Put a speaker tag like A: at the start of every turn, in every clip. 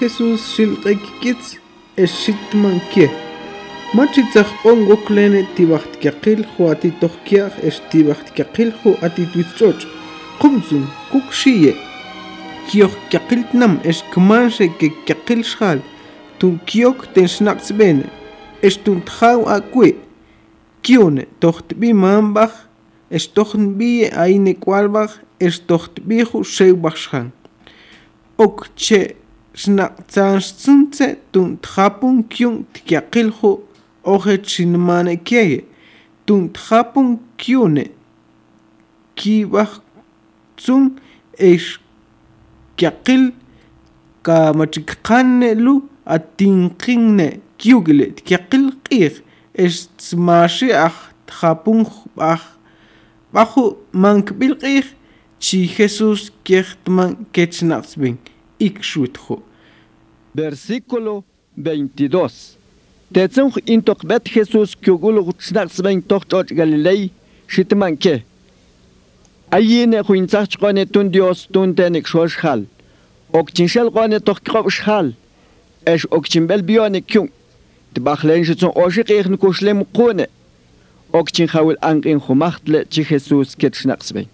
A: Jesusiltaykikits exitmankia. Machitzajpon woklene tibajtkakilju atitojkiaj ex tibajtkakilju atitwichoch. Qumsun kukxiye. Kiojkakiltnam ex kmanxe kekkakilxal. Tun kiok tenxnaqsbene. Ex tuntjaw akui. Kione tohtbi mambaj. Ex tohnbiye aine kualbaj. Ex tohtbiju xewbajxan. Okche xnaqtsanxtsuntse tun tjapun kyun tkyaqilju oje chinmanekiaye tun tjapun kyune kibajtsun exkyaqil kamachikqanelu atinqinne kyukile tkyaqil q'ij extmaxi aj tjapun aj baju mankb'il q'ij chi jesús kiejtman kechnaqsbin ikxuitju.
B: Versículo 22. Tetsun intokbet Jesús kyugulu gutsnaxben tochot Galilei shitmanke. Ayine huintsach qone tun Dios tun tenik shorshal. Okchinshal qone tokkobshal. Esh okchinbel bione kyun. Tbachlen shitsun oshiq ikhn kushlem qone. Okchin hawil anqin humachtle chi Jesús ketshnaxben.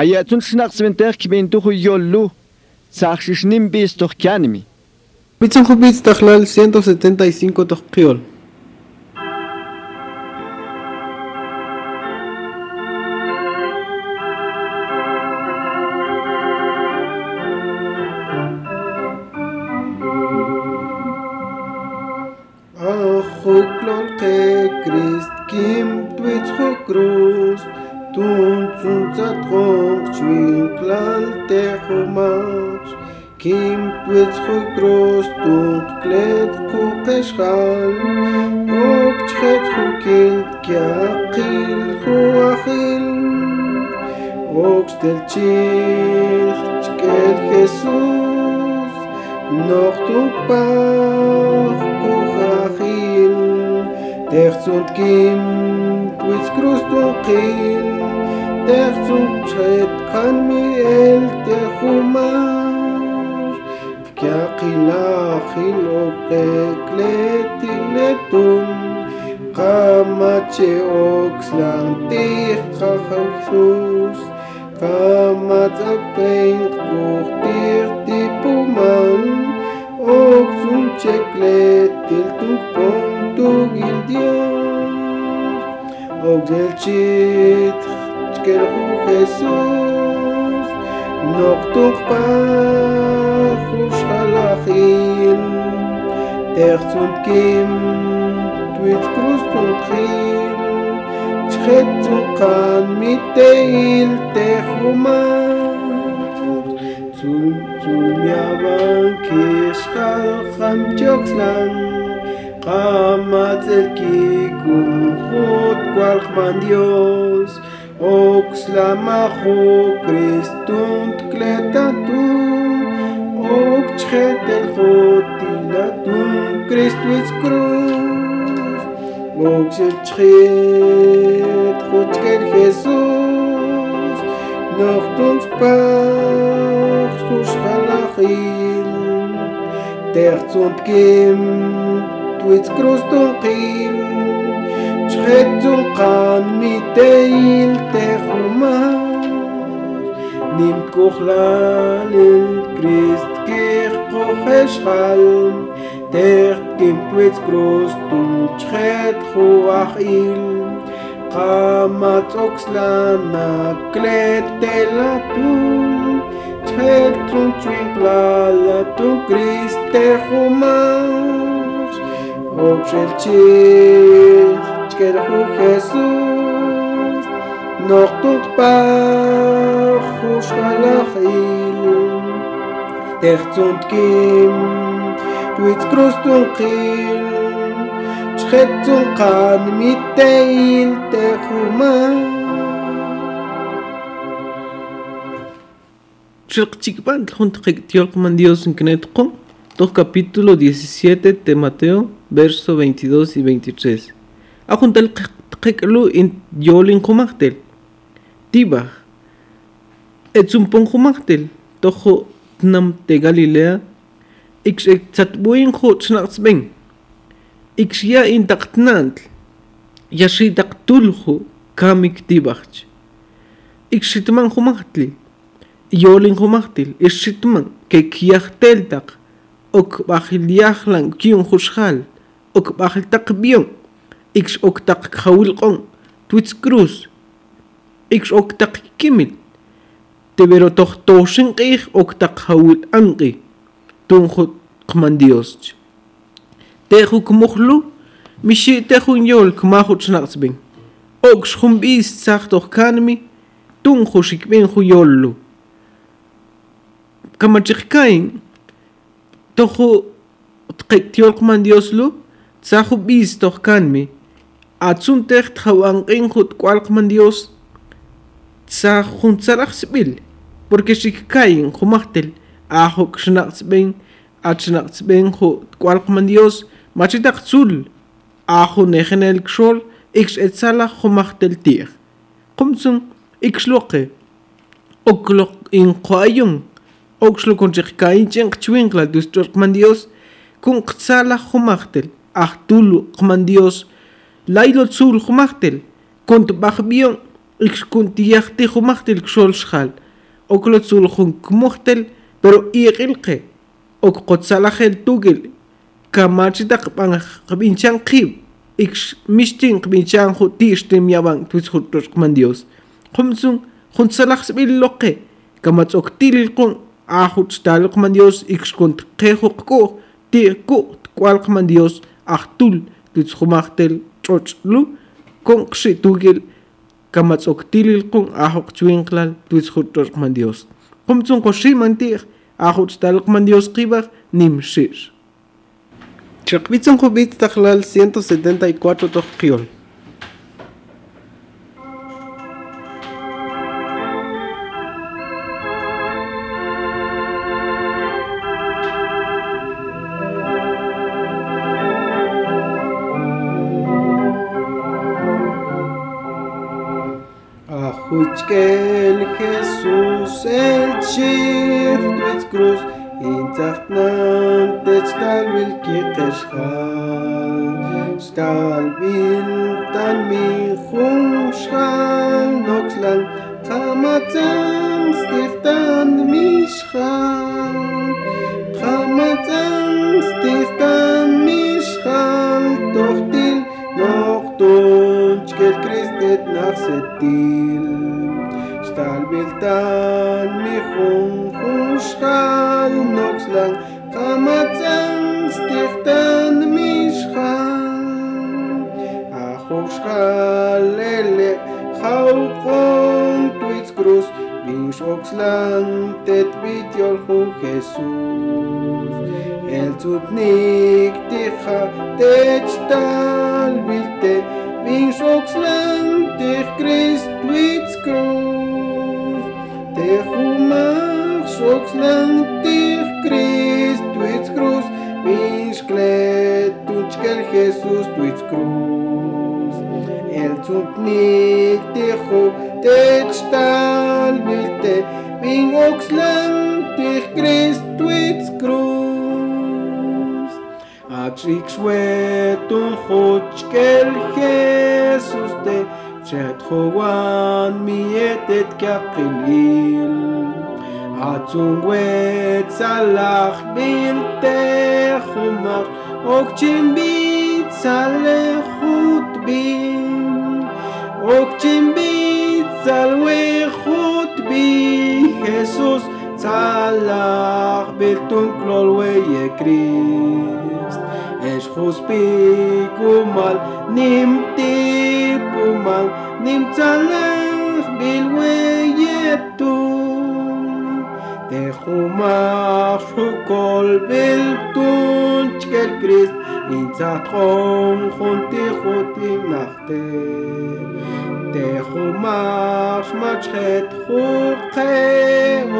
B: Ayatun shnaxben tekh kibin tu yollu. Saxishnim bis toch kyanimi.
A: Pitzon Jupitz Tajlal 175 Tojquiol. Lux del Chirch, que Jesús, noch du Pach, Kuchachil, Terz und Kind, Twitz Krust und Kind, Terz und Schritt kann mir El Techumar, Kiachila, Chilo, Pekleti, Letum, Kamache oxlanti chachachus komm mit ein und dir die bumal und zum chekletil tung bum tung in dir. Auch gelicht geluft es uns noch tut pa für stalachin der zum gem du mit christ und krei kan miteil tehumach Zum zum yavan kishkal kham jokslan Qamatzel kikun khut kwal khman Dios. Oxlamajo Cristunt kletatun Ok chhetel jotilatun Christuis cruz Mugschitschritt, Rutschgel Jesus, noch uns Bach, Ruschalachil, der zum Gim, du its Krust und Gil, Schret zum Kahn mit Teil, der Humar, nimmt Kuchlal Christ, Kirch, Kocheschal, დერთ გიმტვიც გროს დუ ჩხეთ ხუახილ ყამაწოქსლანა კლეტელა დუ ჩხეთ თუ ჩვინპლალა დუ კრისტე ხუმაშ ოქშელჩი ჩკერ ხუ ხესუს ნოყტუკ პა ხუშხალახილ დერთ ზუნტკიმ Chchetzun qan miteil techumah Chilqchikpan juntqik tiolqman Dios en knetqon Dos capítulo 17 de Mateo, verso 22 y 23. Ajuntal qeklu in yolin qumaqtel. Tibaj. Etsumpon qumaqtel. Tojo
C: tnam te Galilea, Ik ik iks'iktzatb'uin jutz'naqsb'in iksya' intaq t'nantl yaxi' taq tulju kamik tib'ajch ikxitman jumajtli yolin jumajtil ixxitman kekyajtel taq okb'ajliajlan kyun juxjal okb'ajl taq b'yon ikx ok taq qhawilq'on twitz cruz ikx ok taq kimil tiberotojtoxin q'iij ok tak jawil'an qman Dios. Tehu kumuhlu, mishi tehun yol kmahu tsnaqsbin. Ok shum bis tsaq toch kanmi, tunjo shikbin hu yollu. Kamachikain, tojo tqektiol qman Dios lu, tsaqu bis atsun Dios, sa juntzarach sbil porque shikkayin jumahtel ajo xnaqsbeng achxnaqsbeng ju tkualqman Dios machitaq tzul ajo nejenel xol ixetzala jumajteltij qumtsun ixloqe okloq inqoayun oxlo konchikkainchen qchwinkla dustorqman Dios kun qtzala jumajtel ajtulu qman Dios laylo tzul Kunt kuntbajbion ixkuntiyajti jumajtel xol xal oklo tzul jun kmujtel pero iqilqi okqotsalajel tugil kamachitaq p'an qb'inchan qhib mixtin qb'inchan ju tixtin yawan tuis jurtochqman dios. Qumsun junsalaj sb'il loqe kamatz'oktililqun ajuch talqman dios ikxkunt qeju qkuj ti'ku tkualqman dios ajtul titzjumajtel ch'och'lu kon qxi tugil kamatz'oktililqun aju qchwinqlal tuis jurtochqman dios. Qumtsun qoximan ti'j stal qman dios qibaj nim shir Chakbitzan Jubit Tajlal 174
A: ich ken Jesus entschied mit Gruß in Tacht nahm, der Stahl will geht der Schall. Stahl will dann mich umschall, noch klang, Tamatam, თან მიხუნ ხუშხალ ნოქსლან ყამაცან სტიხთან მიშხალ. ახუშხალელე ხაუყონ ტვიც კრუს ვინშოქსლან ტეტვით იოლხუ ხესუს ელწუბნიკ ტიხა ტეჭტალ ბილტე ვინშოქსლან mentir, Cristo its cruz, Mishkletuchkel Jesús tu its cruz. El tzutnik tejo techtalbilte, min oxlentich Cristo its cruz. Achik shwetun hochkel Jesús te, Chet hoan mietet kakilil. Atzungwe tzalach birte chumach Okchin bi tzalechut bi Okchin bi tzalwechut bi Jesus tzalach birtun klol weye Christ Esh chuspi kumal nimti pumal bilwe bilweh weyetum Te humach kol biltun chkel Christ Inzatron junti jutim nachte. Te humach machet juche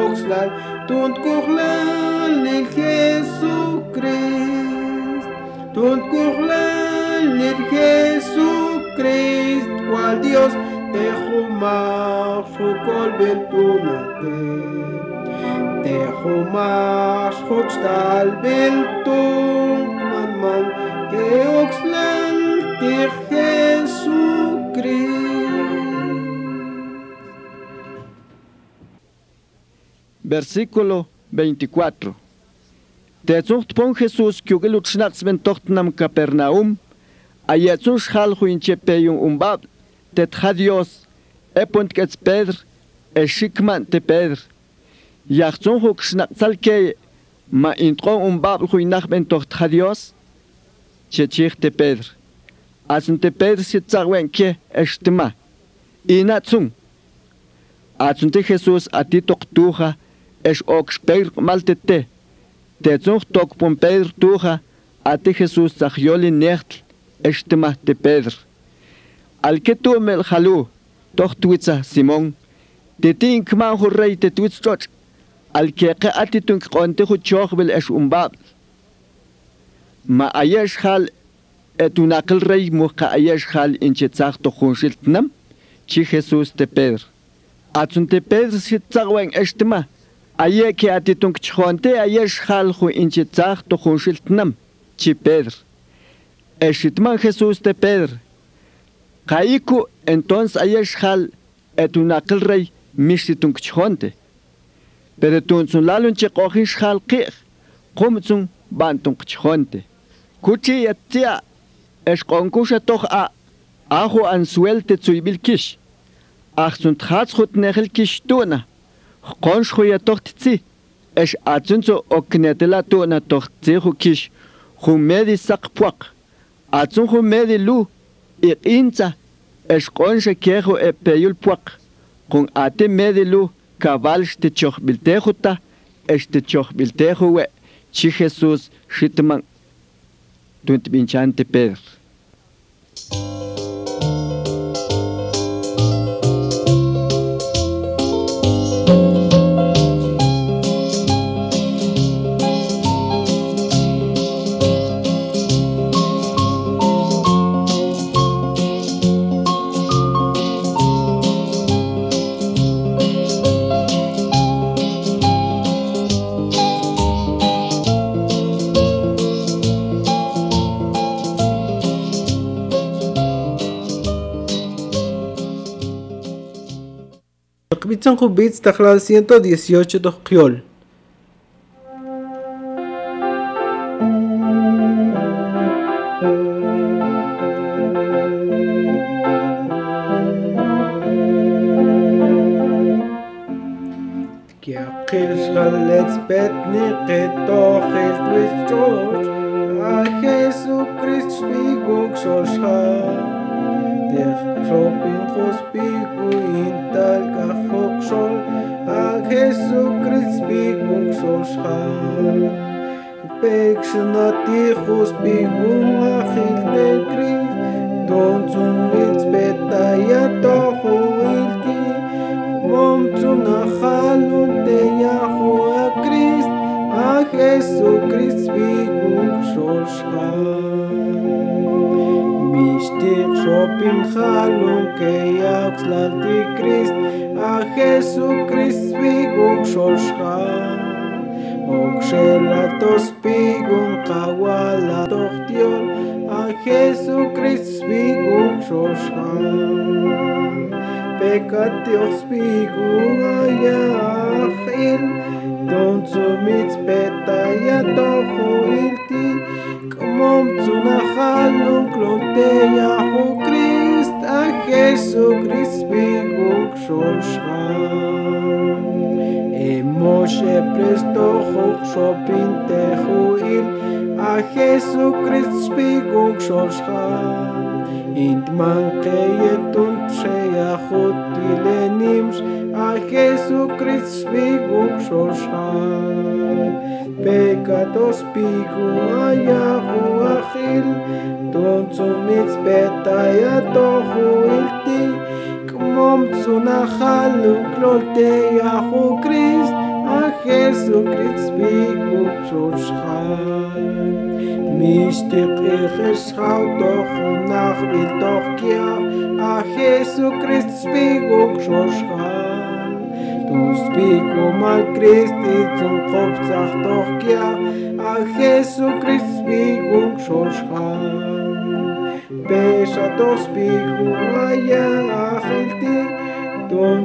A: oxlal Tunt kuchlal lil Jesu Christ Tunt kuchlal Te Tehumas Hochtal Biltung man man Geoxlan Dich Jesucrist
D: Versículo 24. Tetzucht pon Jesús que ben tochtnam Capernaum, ayatzun schal huinche peyun umbab, tet Dios, epont gets Pedr, e shikman te Pedr. Yachtzon huxnaqsalke ma intron un babl huinach ben tochta Dios, chechichte Pedro. Asnte pedr si tzawen ke estima. Inatzun. Atzunte Jesus a ti ati toktuja es te. maltete. Tetzun tokpon Pedro tuja ati Jesus tzajyoli nechtl estima te Pedro. Alketu mel halu, tochtwitza Simón. Tetin kmanhu rey tetuitzotsk. الكيقة أتتن قنتخو تشوخ بالأش أمباب. ما أياش خال أتو ناقل ري مخا أياش خال إنش تساق تخونشل تنم تشي خيسوس تي بيدر أتون تي أتن تبير تساق وين اشتما أيه كي تنك كتشخونتي أياش خال خو إنش تساق تخونشل تنم تشي بير. اشتما خيسوس تي تبير. قايكو إنتونس أياش خال أتو اتناقل ري تنك كتشخونتي Pero sun lalun che kohish halqih, kumtsun bantun kchonte. Kuchi yatia, eskonkusha toch a, ahu an suelte zu ibil kish. Ach sun tchatzchut kish tuna, konschhu ya toch tzi. Es atzun oknetela tuna toch tzihu kish, humedi sakpuak. Atzun humedi lu, iqinza, eskonche e epeyul puak. Kun ate medi lu, cabal xtichohbiltejuta, xtichohbiltejuwe, chi Jesús xitman, tuntibinchante Pedro.
E: Qbitzan qubitz taqlal 118 toqqiol.
A: Kiaqil xalets betni qitoqil twis George a Jesucrist spiguk xolxa Def xopin xospigu intal kafok sol a Jesucrist bigun solshan pex na ti khus bigun a khil de Christ don zum ins beta ya to khuilki mom zum na halun de ya a Christ a Jesucrist bigun solshan Mishtik shopin halun ke yaks lalti Christ a Jesucrist spiguk xolxa Oxelatos pigun kawala tohtiol a Jesucrist spiguk xolxa Pecatios scham in mankeet und shayachot dilenims a Jesu Christ spiguk shosham pecados pigu ayahu achil don tzumits betayatohu ilti kmom tzunachalu klolteyahu Christ Jesu Kritzweg und Schutschheim. Mishtek echer schau doch und nach will doch kia, a Jesu Kritzweg und
F: Schutschheim. Du spieg um al Christi zum Kopf, sag doch kia, a christ Kritzweg und Schutschheim. Besha doch spieg um a ja, a Chelti,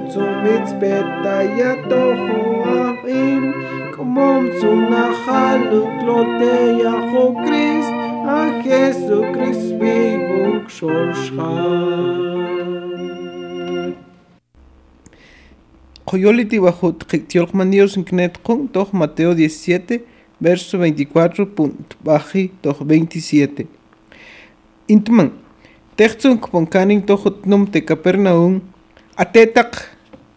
F: zum mitzbeta ya toho ahim Komom zum nachalu klote ya ho Christ a Jesu Christ pico shoshchan
A: Coyoliti bajo Tiolkman Dios en Knet Kung, toch Mateo 17, verso 24, punto, baji, toch 27. Intman, Kponkanin toch num te Atetak,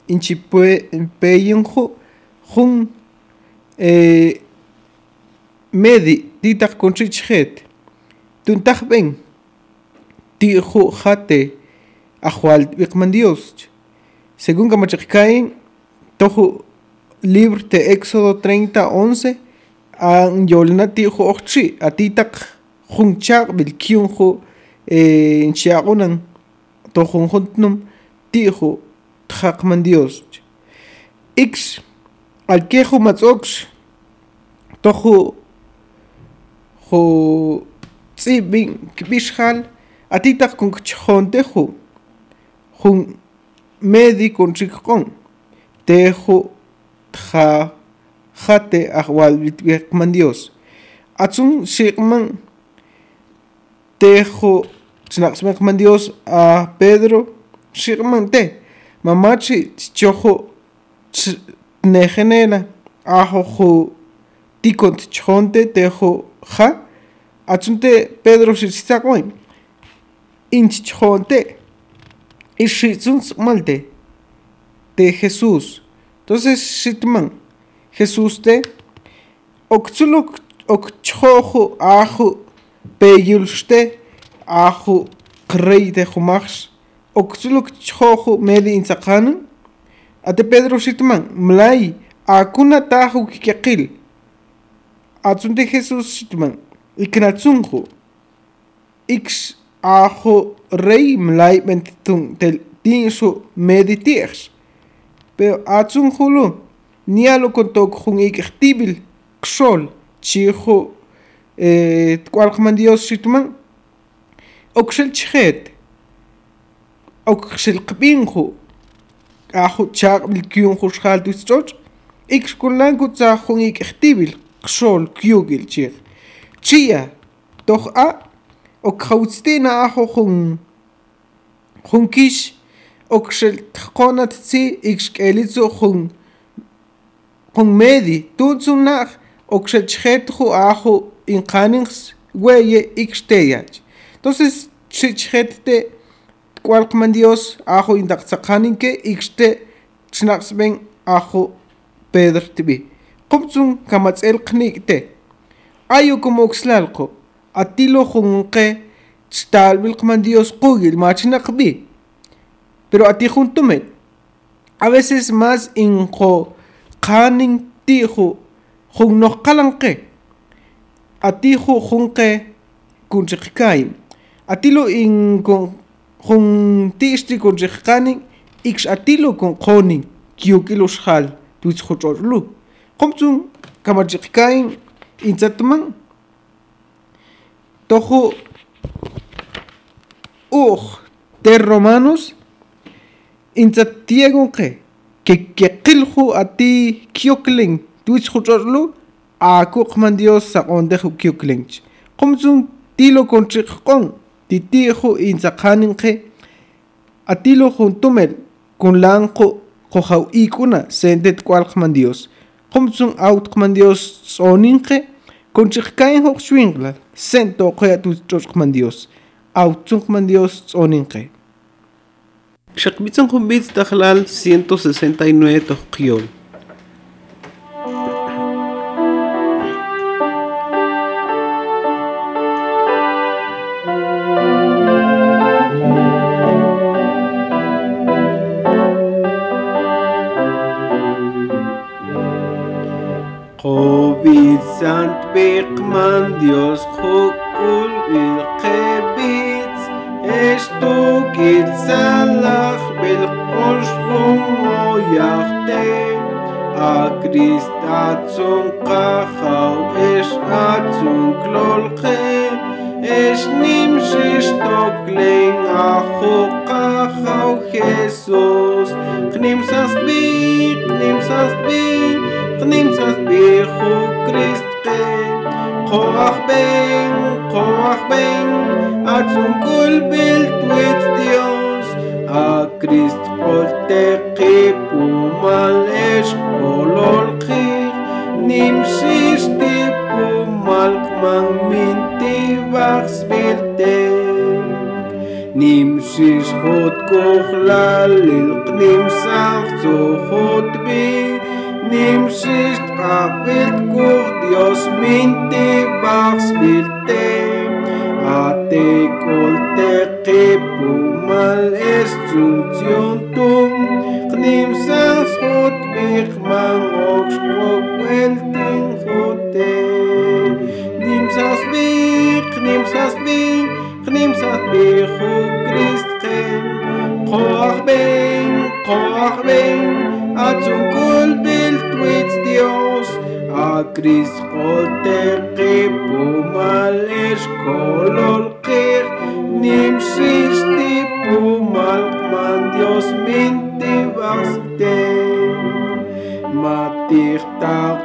A: inchipue, peyunju, jun, eh, medi, titak conchichet, tuntak ben, tiju jate, ajual, Dios. Según Kamachakain, tohu libro de Éxodo 30, 11, an yolnati ho ochchi, atitak junchak bil kyunjo, en chiagonan, tohun juntnum, tijo, tjakman Dios. Ix, al quejo matzox, tohu, ho, tzibin, kibishal, atitak kun kchontejo, jun medi con chikon tejo tja jate ahwal man Dios atsun shikman tejo snaksmek man Dios a Pedro შიყმამდე მამაჩი ჯოხო ნეხენელა აჰოხო დიკონტ ჩხონტე დეხო ხა აცუნტე პედროში ციცაყვინ ინჩ ჩხონტე იშიცუნს მალდე. de Jesús. Entonces shitman Jesús te oktzuluk okchojo ajo peyulste ajo krei de jumachs okzuluk chojo medi insakan ate Pedro Shitman mlai akuna tajo kikakil atsunte Jesús Shitman iknatsunjo ix ajo rey mlai mentitun tel tinso meditiers. Pero atsun hulu nialo con tok jun iktibil xol chijo eh kwalkman dios sitman oksel chhet оққсилқпингу ааху чаақмил киунхушхаалтуссоот икскуллаангутсаахунгик эртивил қсуул киугилчир чия? Тоха оқхаутстина аахухун хункиш? Оқшилтқонатси икскэлицухун хунмеди тунсуннаах оқшачхэтху ааху инқанингс вэе икштеяч. Entonces, chichette kwalqman dios ajo indaqsaqaninke ikste chnaqsben ajo pedr tibi qumtsun kamatsel qnikte. Ayo como oxlalqo atilo junque tal bilqman Dios qugil machinaqbi. Pero ati juntumet a veces más injo qanin tijo jun noqalanqe atijo junque kunchiqkay atilo in con jun tishti kunchiqkani ix atilo con qonin kiyukilo xhal tuits khochorlu qomtsun kamachiqkay intzatman tojo uj de romanos intzatiegon que keqilju ati kyokling tuich juchorlu a kuqman dios sa onde ju kyokling qomzun tilo konchiqon titijo intzaqanin que atilo juntumel kun lanqo qojaw ikuna sendet kwalqman dios. Qomzun autqman dios soninqe konchiqkain hoq xwinqla sento qoya tu chochqman dios. Autzunqman dios tsoninqe xaqbitzan jumbitz tajlal 169 toqqiol
F: klolchem es
A: nim shtoklen a khoqa khau jesus. Khnim sas bi khnim sas bi khnim sas bi khu krist ke khoach ben khoach ben atzum kol belt wit dios. A krist kol te qip u mal es kolol khir nim shi ששחות כוכלל ללקנים סך צוחות בי נמששת קבלת כורדיוס מינטי בחס בלתי עתי כל תקיפו מל אסטוציון תום קנים סך זכות בכמן רוק שחוק אל תנחותי נמשש בי, נמשש בי, נמשש בי חוק Corbin, Corbin, a zum Gold Bild mit Dios, a Christ holte gebum alles kolol kir, nim sich die Pumal, man Dios mint die Waste. Matir tag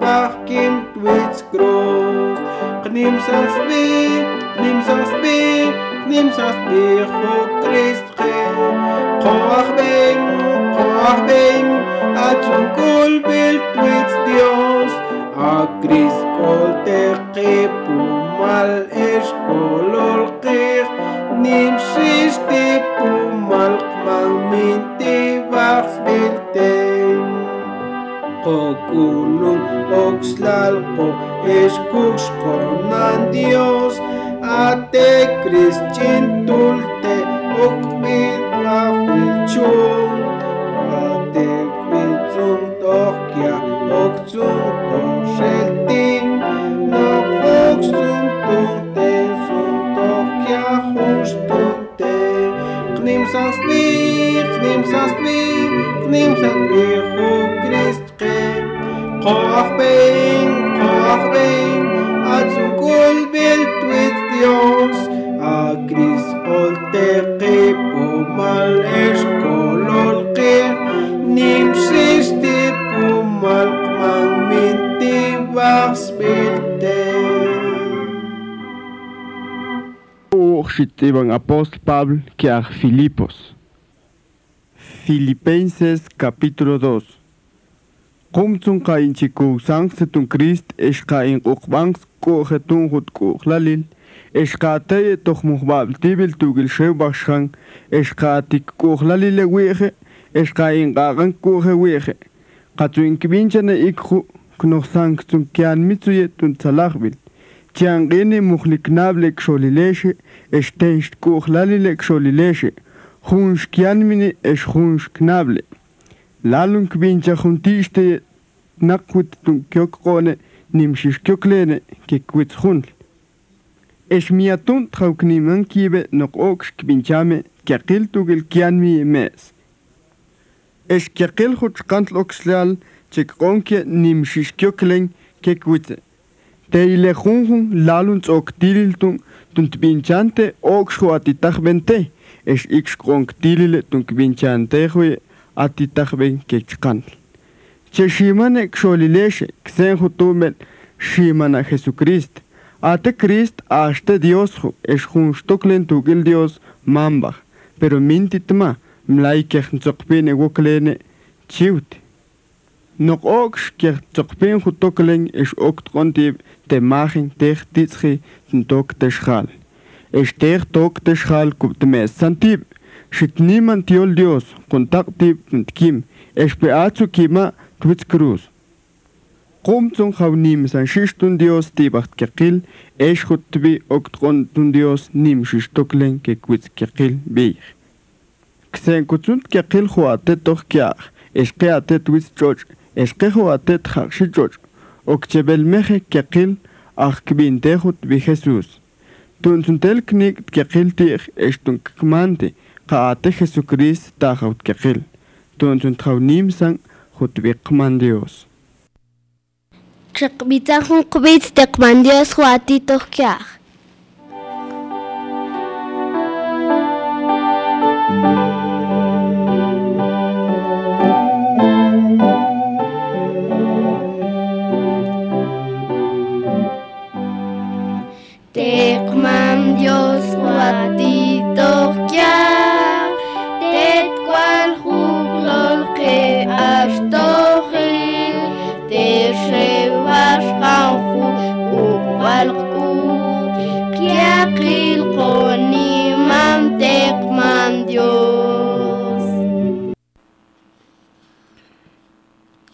A: ach kind wird's groß. Nimm sans bi nimm sans bi nimm sans bi ho christ khe qoach ben qoach ben a zum kol bild wird's dios a christ kol te mal es kolol khe nimm shis te pumal mal min te vach bitte Kokul οξλάλπο εσκούσκον αντιός ατέ κρίστιν τούλτε οκ μίτρα φιλτσούν ατέ κρίτσουν τόχκια οκ τσούν το σελτίν. Να φόξουν τούτε σουν τόχκια χούς τούτε κνίμσα σπί, κνίμσα σπί, κνίμσα τρίχου κρίστιν ben atzun kol bild with Dios a Christ kol teqipu mal esh kolol qir nim shish tipu mal kmang minti vachs bilte
B: Urshitibang apóstol Pablo que a Filipos. Filipenses capítulo 2. qumtsun qainchikusan setun krist eshqain q'uqb'anx k'u jetun jutk'uqlalil eshqateye tojmujb'a'l tibil tugilxew bajxan eshqatik k'uqlalile wi'je eshqain q'aq'an k'uje wi'je qatzuinkb'inchane ik'ju knojsankhtsun kianmitsuye tuntzalajb'il chianq'ini mujliknable kxolilexe extenxtk'uqlalile kxolilexe junxkianmini exjunxknable laalun kvinchajuntiixte nakwit tunkyokqoone nimxixkyokleene kikwitsjuntl exmiatun trawkniman kiibe noq'o'kx kpinchame kiaqil tugil kianmi me'es exkiaqil juchqantl okslaal chekq'onke nimxixkyoklen kekwitze teilejunjun laalun tz'o'ktililtun tuntpinchante o'kx ju atitaj bente ex ikx q'onktilile tunkpinchantejwi atitaqben kechqan cheximane xolilexe xen jutumen ximana Jesucrist ate Christ ashte Dios ju exjunxtoklen tugil Dios mamba. pero mintitma mlaikej ntzoqpine woklene chiwti noq'o'kx kejtzoqpin jutoklen ex ok tq'ontib temajen tej titzji tintok texjal ex tej tok texjal kubtmesantib Шикниман тиол Диос, контакти ким, СПА цу кима твиц круз. Ком цун хавним сан шиштун Диос тибахт кекил, эш хуттви октрон тун Диос ним шиштоклен кеквиц кекил бейх. Ксен куцунт кекил хуате тох кях, эшке ате твиц чоч, эшке хуате тхакши чоч, окчебел мехе кекил, ах кбин техут ви Хесус. Тун цунтел кник кекил тих, эштун ккманти, кекил Kaate Jesucrist tagaut kekil. Tuntun traunim sang hutwikman Dios.
G: Chakbitan hun kubits tekman Dios huatitokiach.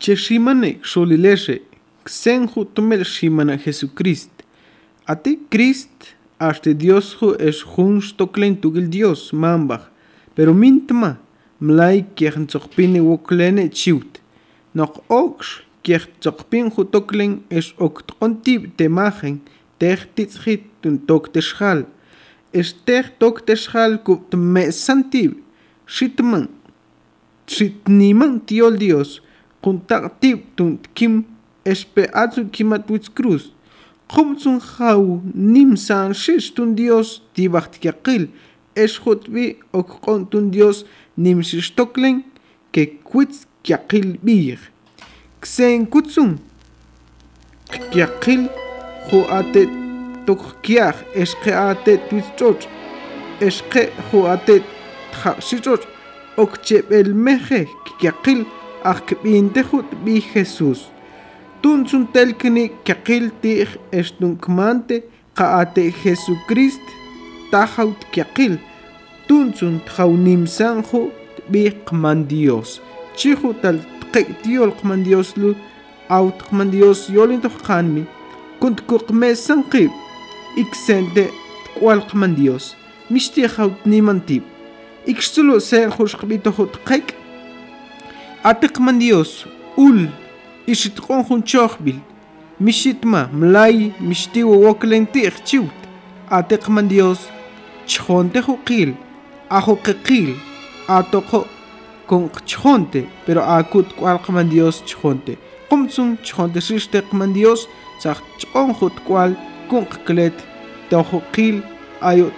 A: Che shimane xolileshe ksen ju tumel shimana Jesucrist ate Christ hasta Dios ju es jun stoklen tugil Dios mambach pero mintma mlai kiech tsokpine woklene chiut. Noch ox kiech tsokpin ju toklen es ok tkontib temagen tech titschit tun tok teschal es tech tok teschal ku me santib. Shitman shitniman tiol Dios kuntak tip tun kim espe atsu kimat wits cruz Khumtsun khaw nim san shish tun Dios tibacht yakil es khutbi ok kon tun Dios nim shish toklen ke kwits yakil bir ksen kutsun yakil khu ate tok kiach es ke ate twits choch. Es ke khu ate tha shichoch ok chebel meje yakil akbintehut bi Jesús. Tunsun telkini kiakiltih estunqmante qaate Jesucrist tajaut kiakil. Tunsun tjaunimsanju bi qman Dios. Chiju tal tqeitiol qman Dios lu aut qman Dios yolintoh qanmi. Kunt kuqmesan qib. Iksente tkwal qman Dios. Mishtijaut nimantib. Ikxtulo sen xushqbitohut qeik. Qek atiqman Dios ul ishit qonjun choqbil mishitma mlay mishtiwo woklen tiq chiwt atiqman Dios chjonte juqil ajo qil atoko con pero akut kwalqman Dios chjonte qumtsun chjonte shishtiqman Dios saq chqonjut kwal kun qklet tojo ayo